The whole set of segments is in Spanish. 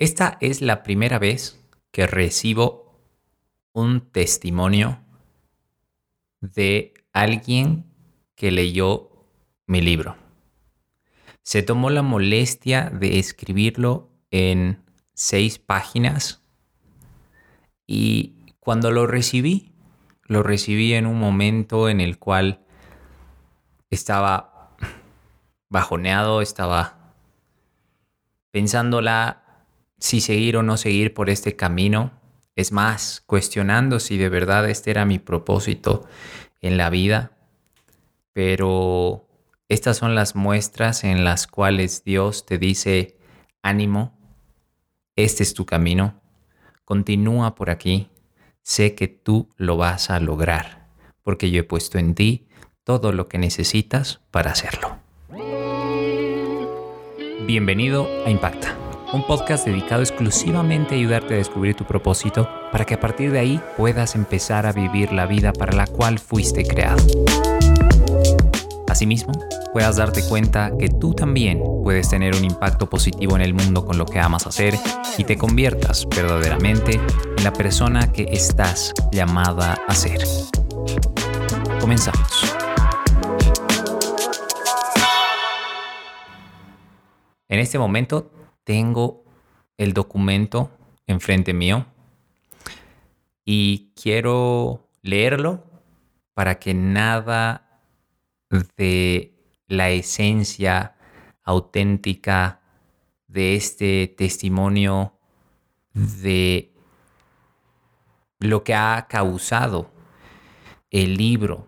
Esta es la primera vez que recibo un testimonio de alguien que leyó mi libro. Se tomó la molestia de escribirlo en seis páginas y cuando lo recibí, lo recibí en un momento en el cual estaba bajoneado, estaba pensándola si seguir o no seguir por este camino. Es más, cuestionando si de verdad este era mi propósito en la vida. Pero estas son las muestras en las cuales Dios te dice, ánimo, este es tu camino, continúa por aquí, sé que tú lo vas a lograr, porque yo he puesto en ti todo lo que necesitas para hacerlo. Bienvenido a Impacta un podcast dedicado exclusivamente a ayudarte a descubrir tu propósito para que a partir de ahí puedas empezar a vivir la vida para la cual fuiste creado. Asimismo, puedas darte cuenta que tú también puedes tener un impacto positivo en el mundo con lo que amas hacer y te conviertas verdaderamente en la persona que estás llamada a ser. Comenzamos. En este momento tengo el documento enfrente mío y quiero leerlo para que nada de la esencia auténtica de este testimonio de lo que ha causado el libro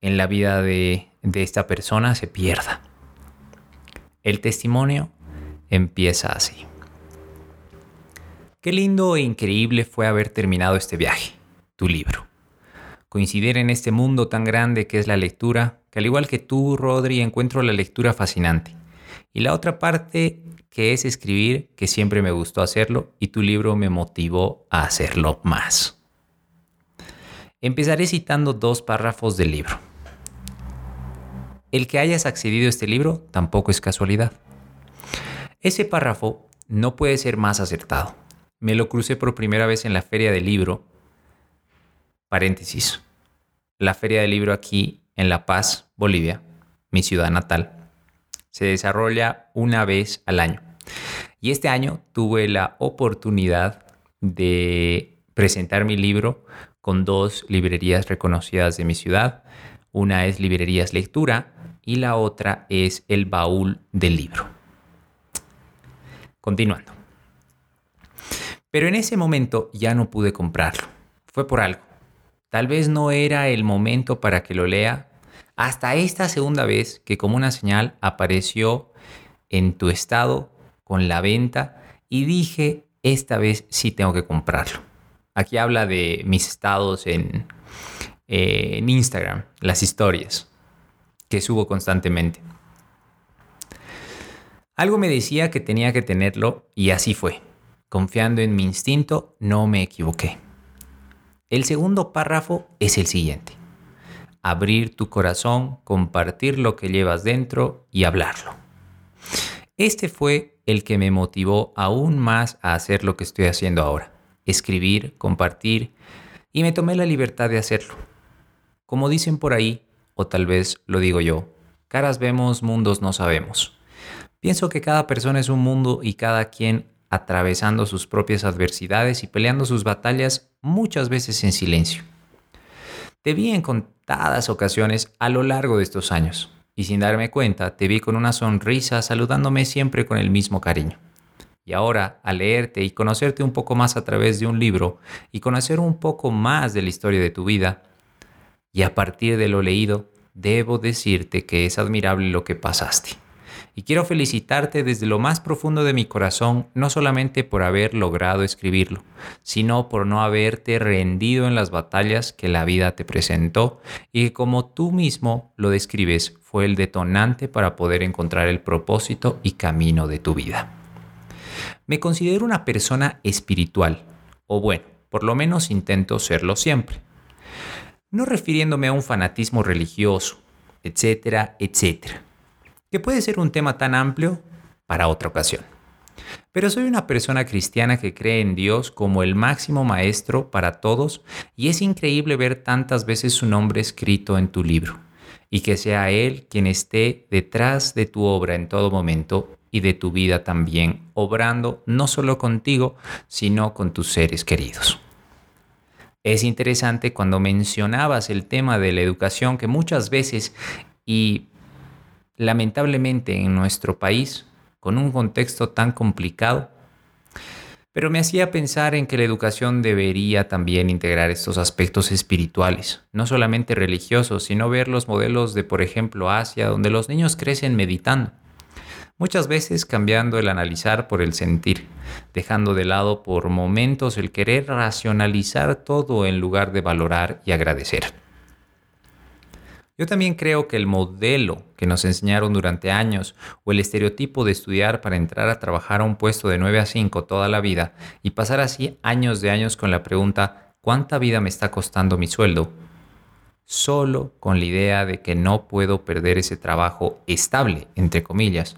en la vida de, de esta persona se pierda. El testimonio empieza así. Qué lindo e increíble fue haber terminado este viaje, tu libro. Coincidir en este mundo tan grande que es la lectura, que al igual que tú, Rodri, encuentro la lectura fascinante. Y la otra parte que es escribir, que siempre me gustó hacerlo y tu libro me motivó a hacerlo más. Empezaré citando dos párrafos del libro. El que hayas accedido a este libro tampoco es casualidad. Ese párrafo no puede ser más acertado. Me lo crucé por primera vez en la feria del libro. Paréntesis. La feria del libro aquí en La Paz, Bolivia, mi ciudad natal, se desarrolla una vez al año. Y este año tuve la oportunidad de presentar mi libro con dos librerías reconocidas de mi ciudad. Una es Librerías Lectura y la otra es El Baúl del Libro. Continuando. Pero en ese momento ya no pude comprarlo. Fue por algo. Tal vez no era el momento para que lo lea hasta esta segunda vez que como una señal apareció en tu estado con la venta y dije, esta vez sí tengo que comprarlo. Aquí habla de mis estados en, eh, en Instagram, las historias que subo constantemente. Algo me decía que tenía que tenerlo y así fue. Confiando en mi instinto, no me equivoqué. El segundo párrafo es el siguiente. Abrir tu corazón, compartir lo que llevas dentro y hablarlo. Este fue el que me motivó aún más a hacer lo que estoy haciendo ahora. Escribir, compartir, y me tomé la libertad de hacerlo. Como dicen por ahí, o tal vez lo digo yo, caras vemos, mundos no sabemos. Pienso que cada persona es un mundo y cada quien atravesando sus propias adversidades y peleando sus batallas muchas veces en silencio. Te vi en contadas ocasiones a lo largo de estos años y sin darme cuenta te vi con una sonrisa saludándome siempre con el mismo cariño. Y ahora, al leerte y conocerte un poco más a través de un libro y conocer un poco más de la historia de tu vida, y a partir de lo leído, debo decirte que es admirable lo que pasaste y quiero felicitarte desde lo más profundo de mi corazón, no solamente por haber logrado escribirlo, sino por no haberte rendido en las batallas que la vida te presentó y que como tú mismo lo describes fue el detonante para poder encontrar el propósito y camino de tu vida. Me considero una persona espiritual, o bueno, por lo menos intento serlo siempre. No refiriéndome a un fanatismo religioso, etcétera, etcétera que puede ser un tema tan amplio para otra ocasión. Pero soy una persona cristiana que cree en Dios como el máximo maestro para todos y es increíble ver tantas veces su nombre escrito en tu libro y que sea Él quien esté detrás de tu obra en todo momento y de tu vida también, obrando no solo contigo, sino con tus seres queridos. Es interesante cuando mencionabas el tema de la educación que muchas veces y lamentablemente en nuestro país, con un contexto tan complicado, pero me hacía pensar en que la educación debería también integrar estos aspectos espirituales, no solamente religiosos, sino ver los modelos de, por ejemplo, Asia, donde los niños crecen meditando muchas veces cambiando el analizar por el sentir, dejando de lado por momentos el querer racionalizar todo en lugar de valorar y agradecer. Yo también creo que el modelo que nos enseñaron durante años o el estereotipo de estudiar para entrar a trabajar a un puesto de 9 a 5 toda la vida y pasar así años de años con la pregunta ¿cuánta vida me está costando mi sueldo? solo con la idea de que no puedo perder ese trabajo estable, entre comillas,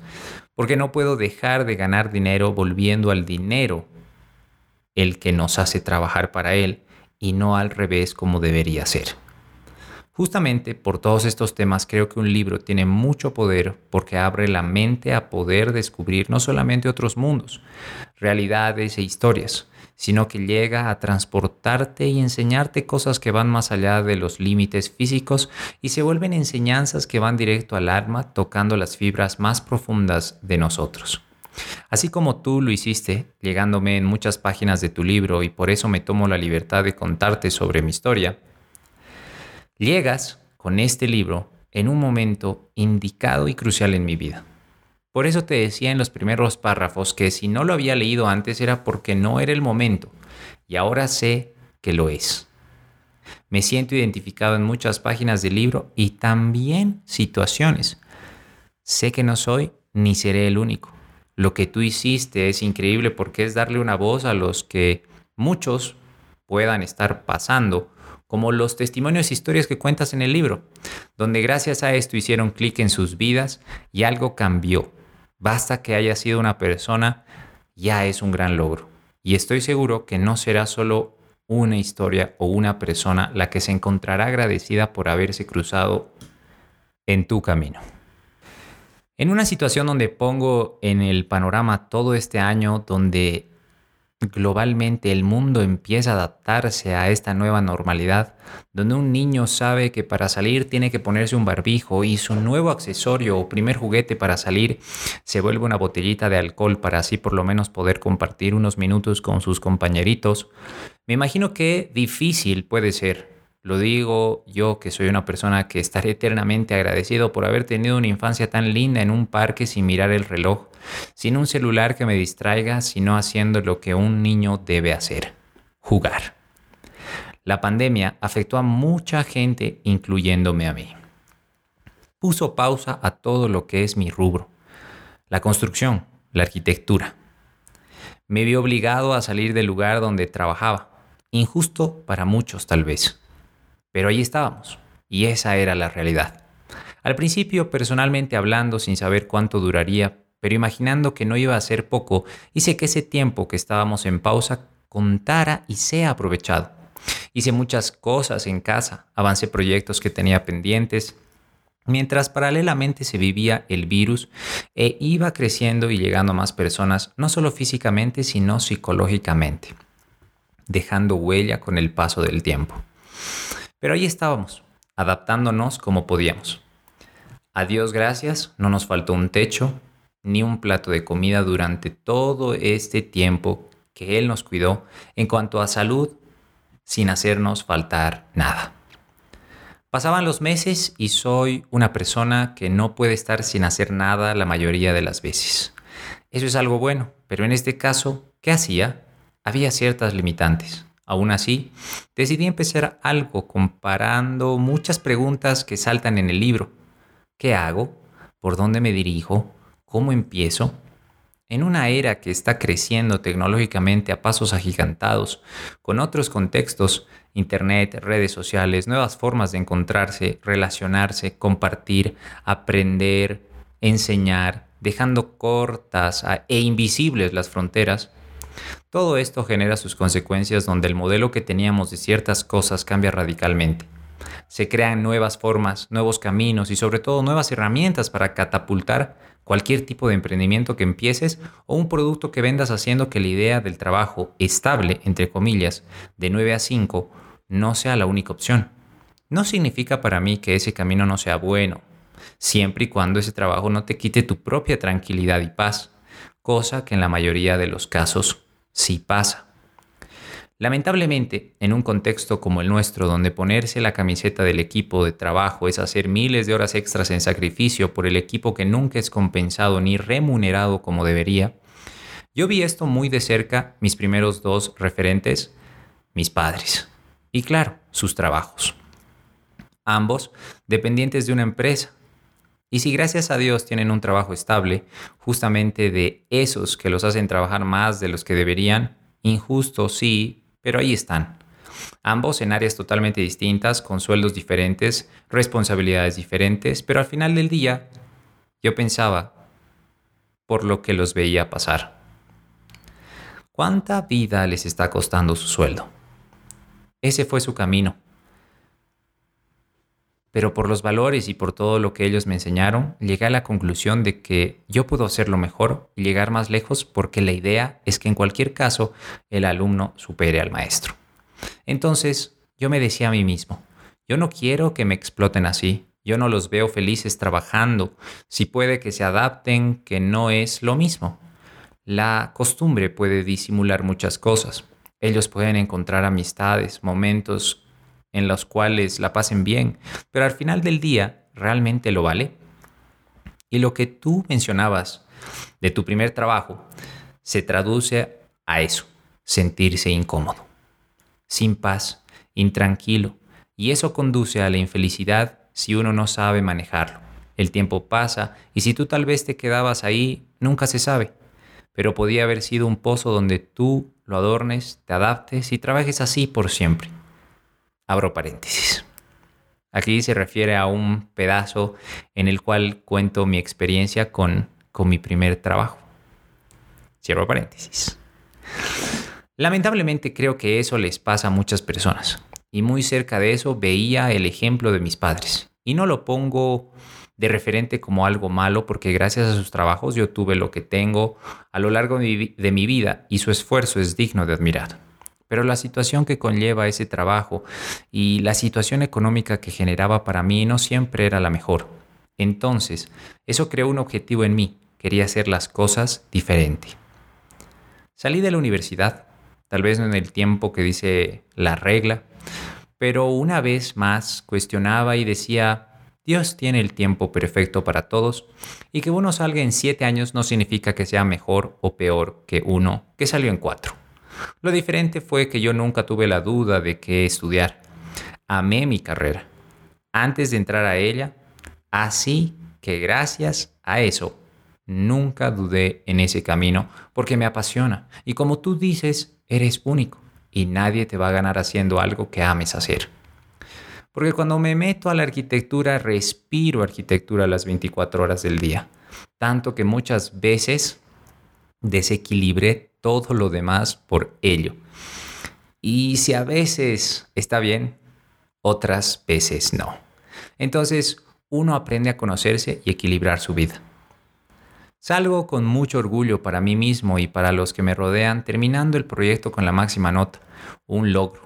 porque no puedo dejar de ganar dinero volviendo al dinero el que nos hace trabajar para él y no al revés como debería ser. Justamente por todos estos temas creo que un libro tiene mucho poder porque abre la mente a poder descubrir no solamente otros mundos, realidades e historias, sino que llega a transportarte y enseñarte cosas que van más allá de los límites físicos y se vuelven enseñanzas que van directo al alma, tocando las fibras más profundas de nosotros. Así como tú lo hiciste, llegándome en muchas páginas de tu libro y por eso me tomo la libertad de contarte sobre mi historia, llegas con este libro en un momento indicado y crucial en mi vida. Por eso te decía en los primeros párrafos que si no lo había leído antes era porque no era el momento y ahora sé que lo es. Me siento identificado en muchas páginas del libro y también situaciones. Sé que no soy ni seré el único. Lo que tú hiciste es increíble porque es darle una voz a los que muchos puedan estar pasando, como los testimonios e historias que cuentas en el libro, donde gracias a esto hicieron clic en sus vidas y algo cambió Basta que haya sido una persona, ya es un gran logro. Y estoy seguro que no será solo una historia o una persona la que se encontrará agradecida por haberse cruzado en tu camino. En una situación donde pongo en el panorama todo este año, donde globalmente el mundo empieza a adaptarse a esta nueva normalidad, donde un niño sabe que para salir tiene que ponerse un barbijo y su nuevo accesorio o primer juguete para salir se vuelve una botellita de alcohol para así por lo menos poder compartir unos minutos con sus compañeritos, me imagino que difícil puede ser lo digo yo que soy una persona que estaré eternamente agradecido por haber tenido una infancia tan linda en un parque sin mirar el reloj, sin un celular que me distraiga, sino haciendo lo que un niño debe hacer, jugar. La pandemia afectó a mucha gente, incluyéndome a mí. Puso pausa a todo lo que es mi rubro, la construcción, la arquitectura. Me vi obligado a salir del lugar donde trabajaba, injusto para muchos tal vez pero ahí estábamos, y esa era la realidad. Al principio, personalmente hablando, sin saber cuánto duraría, pero imaginando que no iba a ser poco, hice que ese tiempo que estábamos en pausa contara y sea aprovechado. Hice muchas cosas en casa, avancé proyectos que tenía pendientes, mientras paralelamente se vivía el virus e iba creciendo y llegando a más personas, no solo físicamente, sino psicológicamente, dejando huella con el paso del tiempo. Pero ahí estábamos, adaptándonos como podíamos. A Dios gracias, no nos faltó un techo ni un plato de comida durante todo este tiempo que Él nos cuidó en cuanto a salud, sin hacernos faltar nada. Pasaban los meses y soy una persona que no puede estar sin hacer nada la mayoría de las veces. Eso es algo bueno, pero en este caso, ¿qué hacía? Había ciertas limitantes. Aún así, decidí empezar algo comparando muchas preguntas que saltan en el libro. ¿Qué hago? ¿Por dónde me dirijo? ¿Cómo empiezo? En una era que está creciendo tecnológicamente a pasos agigantados, con otros contextos, Internet, redes sociales, nuevas formas de encontrarse, relacionarse, compartir, aprender, enseñar, dejando cortas e invisibles las fronteras, todo esto genera sus consecuencias donde el modelo que teníamos de ciertas cosas cambia radicalmente. Se crean nuevas formas, nuevos caminos y sobre todo nuevas herramientas para catapultar cualquier tipo de emprendimiento que empieces o un producto que vendas haciendo que la idea del trabajo estable, entre comillas, de 9 a 5, no sea la única opción. No significa para mí que ese camino no sea bueno, siempre y cuando ese trabajo no te quite tu propia tranquilidad y paz, cosa que en la mayoría de los casos sí pasa. Lamentablemente, en un contexto como el nuestro, donde ponerse la camiseta del equipo de trabajo es hacer miles de horas extras en sacrificio por el equipo que nunca es compensado ni remunerado como debería, yo vi esto muy de cerca mis primeros dos referentes, mis padres, y claro, sus trabajos. Ambos dependientes de una empresa. Y si gracias a Dios tienen un trabajo estable, justamente de esos que los hacen trabajar más de los que deberían, injusto sí, pero ahí están. Ambos en áreas totalmente distintas, con sueldos diferentes, responsabilidades diferentes, pero al final del día yo pensaba por lo que los veía pasar. ¿Cuánta vida les está costando su sueldo? Ese fue su camino. Pero por los valores y por todo lo que ellos me enseñaron, llegué a la conclusión de que yo puedo hacerlo mejor y llegar más lejos porque la idea es que en cualquier caso el alumno supere al maestro. Entonces yo me decía a mí mismo, yo no quiero que me exploten así, yo no los veo felices trabajando, si puede que se adapten, que no es lo mismo. La costumbre puede disimular muchas cosas. Ellos pueden encontrar amistades, momentos en los cuales la pasen bien, pero al final del día realmente lo vale. Y lo que tú mencionabas de tu primer trabajo se traduce a eso, sentirse incómodo, sin paz, intranquilo, y eso conduce a la infelicidad si uno no sabe manejarlo. El tiempo pasa y si tú tal vez te quedabas ahí, nunca se sabe, pero podía haber sido un pozo donde tú lo adornes, te adaptes y trabajes así por siempre. Abro paréntesis. Aquí se refiere a un pedazo en el cual cuento mi experiencia con, con mi primer trabajo. Cierro paréntesis. Lamentablemente creo que eso les pasa a muchas personas. Y muy cerca de eso veía el ejemplo de mis padres. Y no lo pongo de referente como algo malo porque gracias a sus trabajos yo tuve lo que tengo a lo largo de mi vida y su esfuerzo es digno de admirar pero la situación que conlleva ese trabajo y la situación económica que generaba para mí no siempre era la mejor. Entonces, eso creó un objetivo en mí, quería hacer las cosas diferente. Salí de la universidad, tal vez no en el tiempo que dice la regla, pero una vez más cuestionaba y decía, Dios tiene el tiempo perfecto para todos y que uno salga en siete años no significa que sea mejor o peor que uno que salió en cuatro. Lo diferente fue que yo nunca tuve la duda de qué estudiar. Amé mi carrera. Antes de entrar a ella, así que gracias a eso, nunca dudé en ese camino porque me apasiona. Y como tú dices, eres único y nadie te va a ganar haciendo algo que ames hacer. Porque cuando me meto a la arquitectura, respiro arquitectura las 24 horas del día. Tanto que muchas veces desequilibré todo lo demás por ello. Y si a veces está bien, otras veces no. Entonces uno aprende a conocerse y equilibrar su vida. Salgo con mucho orgullo para mí mismo y para los que me rodean terminando el proyecto con la máxima nota, un logro.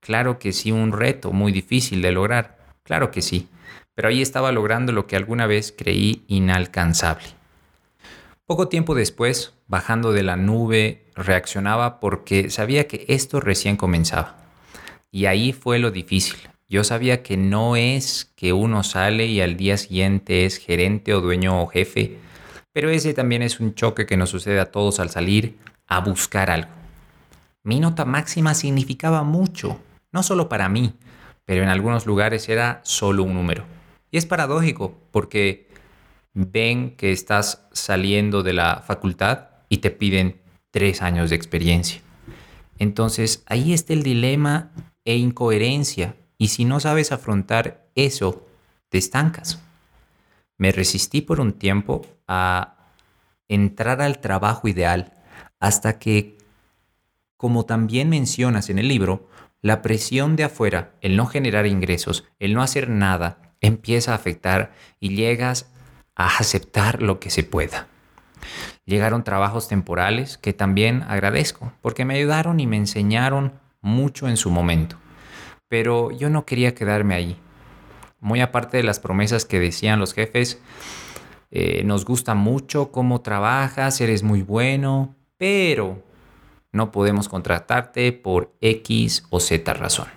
Claro que sí, un reto muy difícil de lograr, claro que sí, pero ahí estaba logrando lo que alguna vez creí inalcanzable. Poco tiempo después, bajando de la nube, reaccionaba porque sabía que esto recién comenzaba. Y ahí fue lo difícil. Yo sabía que no es que uno sale y al día siguiente es gerente o dueño o jefe, pero ese también es un choque que nos sucede a todos al salir a buscar algo. Mi nota máxima significaba mucho, no solo para mí, pero en algunos lugares era solo un número. Y es paradójico porque ven que estás saliendo de la facultad y te piden tres años de experiencia. Entonces ahí está el dilema e incoherencia y si no sabes afrontar eso, te estancas. Me resistí por un tiempo a entrar al trabajo ideal hasta que, como también mencionas en el libro, la presión de afuera, el no generar ingresos, el no hacer nada, empieza a afectar y llegas a aceptar lo que se pueda. Llegaron trabajos temporales que también agradezco porque me ayudaron y me enseñaron mucho en su momento. Pero yo no quería quedarme ahí. Muy aparte de las promesas que decían los jefes, eh, nos gusta mucho cómo trabajas, eres muy bueno, pero no podemos contratarte por X o Z razón.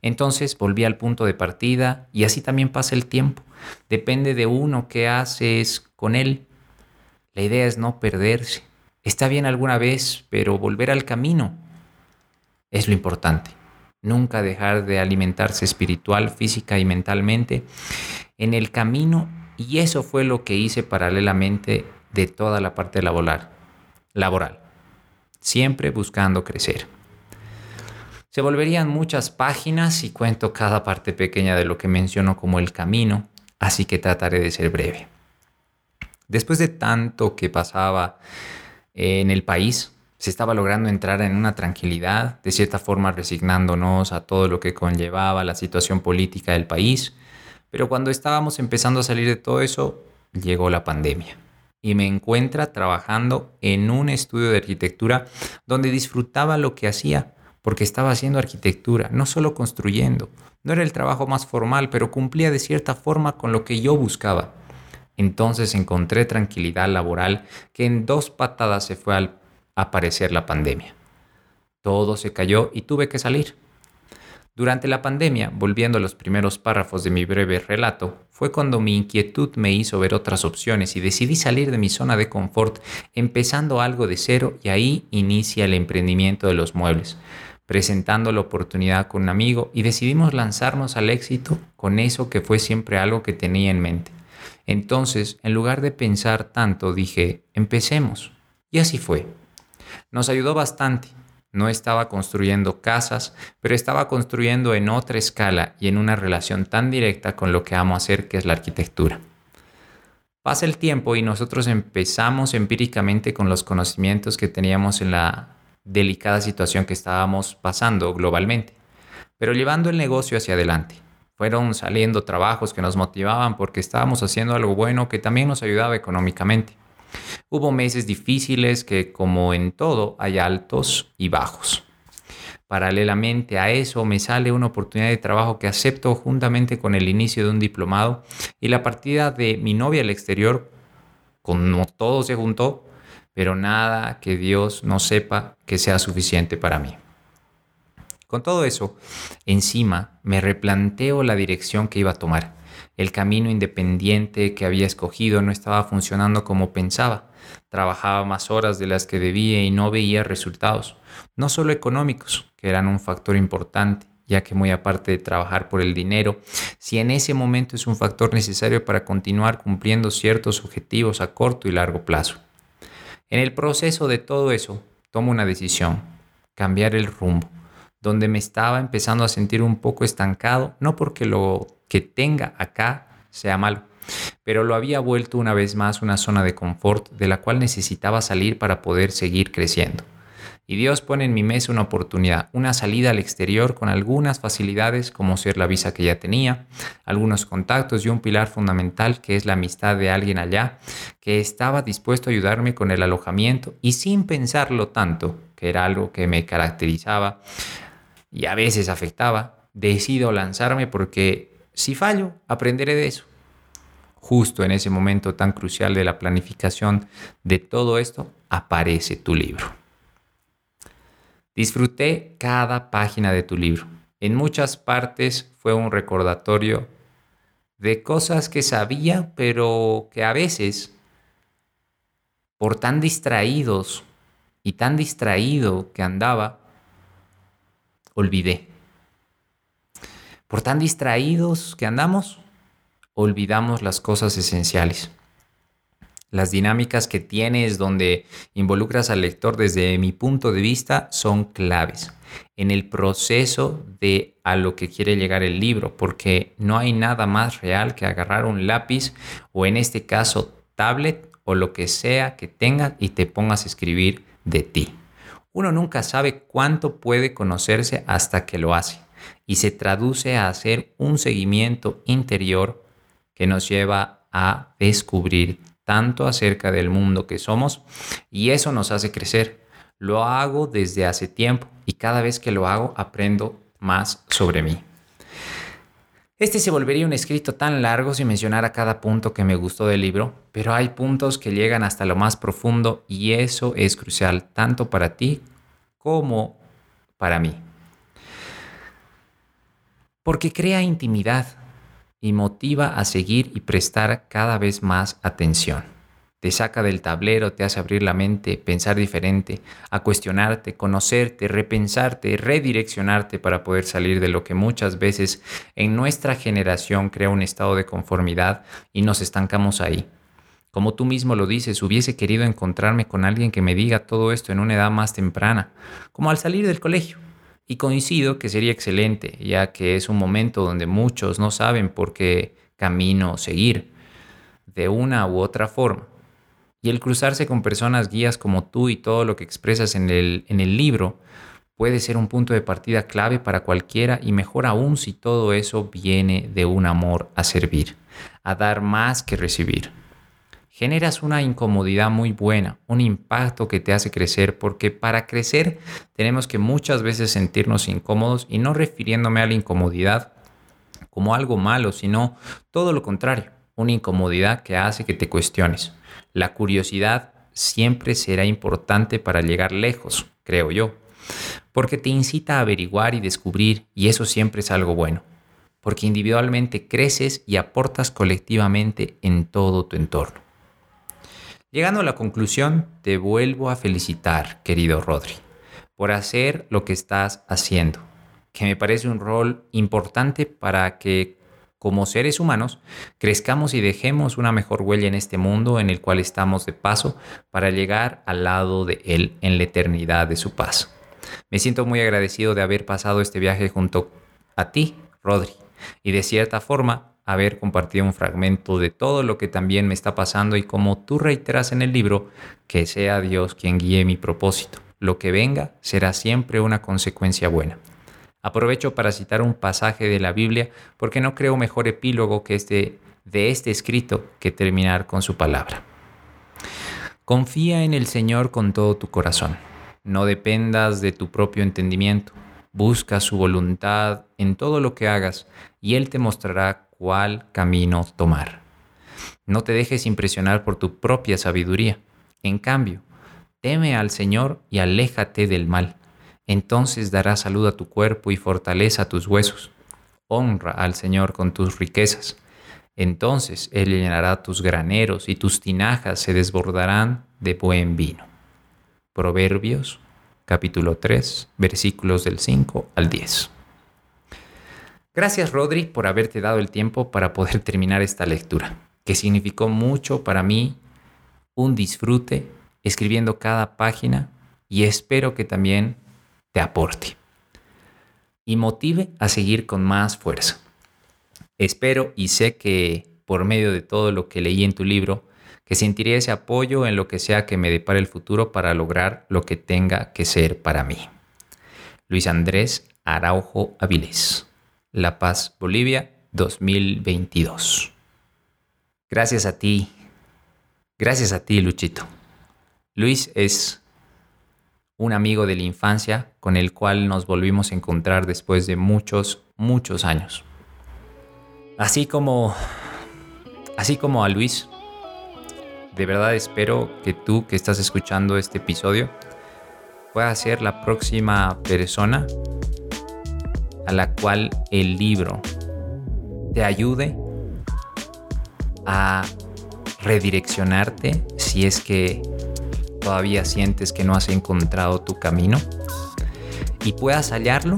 Entonces volví al punto de partida y así también pasa el tiempo. Depende de uno qué haces con él. La idea es no perderse. Está bien alguna vez, pero volver al camino es lo importante. Nunca dejar de alimentarse espiritual, física y mentalmente en el camino. Y eso fue lo que hice paralelamente de toda la parte laboral. laboral. Siempre buscando crecer. Se volverían muchas páginas y cuento cada parte pequeña de lo que menciono como el camino, así que trataré de ser breve. Después de tanto que pasaba en el país, se estaba logrando entrar en una tranquilidad, de cierta forma resignándonos a todo lo que conllevaba la situación política del país, pero cuando estábamos empezando a salir de todo eso, llegó la pandemia y me encuentra trabajando en un estudio de arquitectura donde disfrutaba lo que hacía, porque estaba haciendo arquitectura, no solo construyendo. No era el trabajo más formal, pero cumplía de cierta forma con lo que yo buscaba. Entonces encontré tranquilidad laboral que en dos patadas se fue al aparecer la pandemia. Todo se cayó y tuve que salir. Durante la pandemia, volviendo a los primeros párrafos de mi breve relato, fue cuando mi inquietud me hizo ver otras opciones y decidí salir de mi zona de confort, empezando algo de cero y ahí inicia el emprendimiento de los muebles presentando la oportunidad con un amigo y decidimos lanzarnos al éxito con eso que fue siempre algo que tenía en mente. Entonces, en lugar de pensar tanto, dije, empecemos. Y así fue. Nos ayudó bastante. No estaba construyendo casas, pero estaba construyendo en otra escala y en una relación tan directa con lo que amo hacer, que es la arquitectura. Pasa el tiempo y nosotros empezamos empíricamente con los conocimientos que teníamos en la delicada situación que estábamos pasando globalmente, pero llevando el negocio hacia adelante. Fueron saliendo trabajos que nos motivaban porque estábamos haciendo algo bueno que también nos ayudaba económicamente. Hubo meses difíciles que, como en todo, hay altos y bajos. Paralelamente a eso me sale una oportunidad de trabajo que acepto juntamente con el inicio de un diplomado y la partida de mi novia al exterior, como todo se juntó, pero nada que Dios no sepa que sea suficiente para mí. Con todo eso, encima me replanteo la dirección que iba a tomar. El camino independiente que había escogido no estaba funcionando como pensaba. Trabajaba más horas de las que debía y no veía resultados, no solo económicos, que eran un factor importante, ya que muy aparte de trabajar por el dinero, si en ese momento es un factor necesario para continuar cumpliendo ciertos objetivos a corto y largo plazo. En el proceso de todo eso, tomo una decisión, cambiar el rumbo, donde me estaba empezando a sentir un poco estancado, no porque lo que tenga acá sea malo, pero lo había vuelto una vez más una zona de confort de la cual necesitaba salir para poder seguir creciendo. Y Dios pone en mi mesa una oportunidad, una salida al exterior con algunas facilidades como ser la visa que ya tenía, algunos contactos y un pilar fundamental que es la amistad de alguien allá que estaba dispuesto a ayudarme con el alojamiento y sin pensarlo tanto, que era algo que me caracterizaba y a veces afectaba, decido lanzarme porque si fallo, aprenderé de eso. Justo en ese momento tan crucial de la planificación de todo esto, aparece tu libro. Disfruté cada página de tu libro. En muchas partes fue un recordatorio de cosas que sabía, pero que a veces, por tan distraídos y tan distraído que andaba, olvidé. Por tan distraídos que andamos, olvidamos las cosas esenciales las dinámicas que tienes donde involucras al lector desde mi punto de vista son claves en el proceso de a lo que quiere llegar el libro, porque no hay nada más real que agarrar un lápiz o en este caso tablet o lo que sea que tengas y te pongas a escribir de ti. Uno nunca sabe cuánto puede conocerse hasta que lo hace y se traduce a hacer un seguimiento interior que nos lleva a descubrir tanto acerca del mundo que somos y eso nos hace crecer. Lo hago desde hace tiempo y cada vez que lo hago aprendo más sobre mí. Este se volvería un escrito tan largo si mencionara cada punto que me gustó del libro, pero hay puntos que llegan hasta lo más profundo y eso es crucial tanto para ti como para mí. Porque crea intimidad y motiva a seguir y prestar cada vez más atención te saca del tablero, te hace abrir la mente, pensar diferente, a cuestionarte, conocerte, repensarte, redireccionarte para poder salir de lo que muchas veces en nuestra generación crea un estado de conformidad y nos estancamos ahí. Como tú mismo lo dices, hubiese querido encontrarme con alguien que me diga todo esto en una edad más temprana, como al salir del colegio. Y coincido que sería excelente, ya que es un momento donde muchos no saben por qué camino seguir, de una u otra forma. Y el cruzarse con personas guías como tú y todo lo que expresas en el, en el libro puede ser un punto de partida clave para cualquiera y mejor aún si todo eso viene de un amor a servir, a dar más que recibir. Generas una incomodidad muy buena, un impacto que te hace crecer, porque para crecer tenemos que muchas veces sentirnos incómodos y no refiriéndome a la incomodidad como algo malo, sino todo lo contrario, una incomodidad que hace que te cuestiones. La curiosidad siempre será importante para llegar lejos, creo yo, porque te incita a averiguar y descubrir, y eso siempre es algo bueno, porque individualmente creces y aportas colectivamente en todo tu entorno. Llegando a la conclusión, te vuelvo a felicitar, querido Rodri, por hacer lo que estás haciendo, que me parece un rol importante para que como seres humanos, crezcamos y dejemos una mejor huella en este mundo en el cual estamos de paso para llegar al lado de Él en la eternidad de su paz. Me siento muy agradecido de haber pasado este viaje junto a ti, Rodri, y de cierta forma haber compartido un fragmento de todo lo que también me está pasando y como tú reiteras en el libro, que sea Dios quien guíe mi propósito. Lo que venga será siempre una consecuencia buena. Aprovecho para citar un pasaje de la Biblia porque no creo mejor epílogo que este de este escrito que terminar con su palabra. Confía en el Señor con todo tu corazón. No dependas de tu propio entendimiento. Busca su voluntad en todo lo que hagas y Él te mostrará cuál camino tomar. No te dejes impresionar por tu propia sabiduría. En cambio, teme al Señor y aléjate del mal entonces dará salud a tu cuerpo y fortaleza a tus huesos. Honra al Señor con tus riquezas. Entonces Él llenará tus graneros y tus tinajas se desbordarán de buen vino. Proverbios capítulo 3 versículos del 5 al 10. Gracias Rodri por haberte dado el tiempo para poder terminar esta lectura, que significó mucho para mí, un disfrute escribiendo cada página y espero que también te aporte y motive a seguir con más fuerza. Espero y sé que por medio de todo lo que leí en tu libro, que sentiré ese apoyo en lo que sea que me depare el futuro para lograr lo que tenga que ser para mí. Luis Andrés Araujo Avilés, La Paz, Bolivia, 2022. Gracias a ti, gracias a ti, Luchito. Luis es un amigo de la infancia con el cual nos volvimos a encontrar después de muchos, muchos años. Así como, así como a Luis, de verdad espero que tú que estás escuchando este episodio puedas ser la próxima persona a la cual el libro te ayude a redireccionarte si es que todavía sientes que no has encontrado tu camino y puedas hallarlo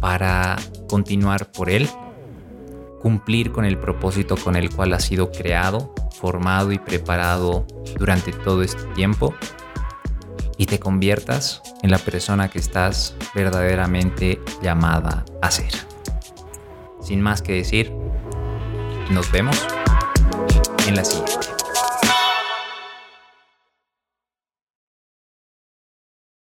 para continuar por él, cumplir con el propósito con el cual has sido creado, formado y preparado durante todo este tiempo y te conviertas en la persona que estás verdaderamente llamada a ser. Sin más que decir, nos vemos en la siguiente.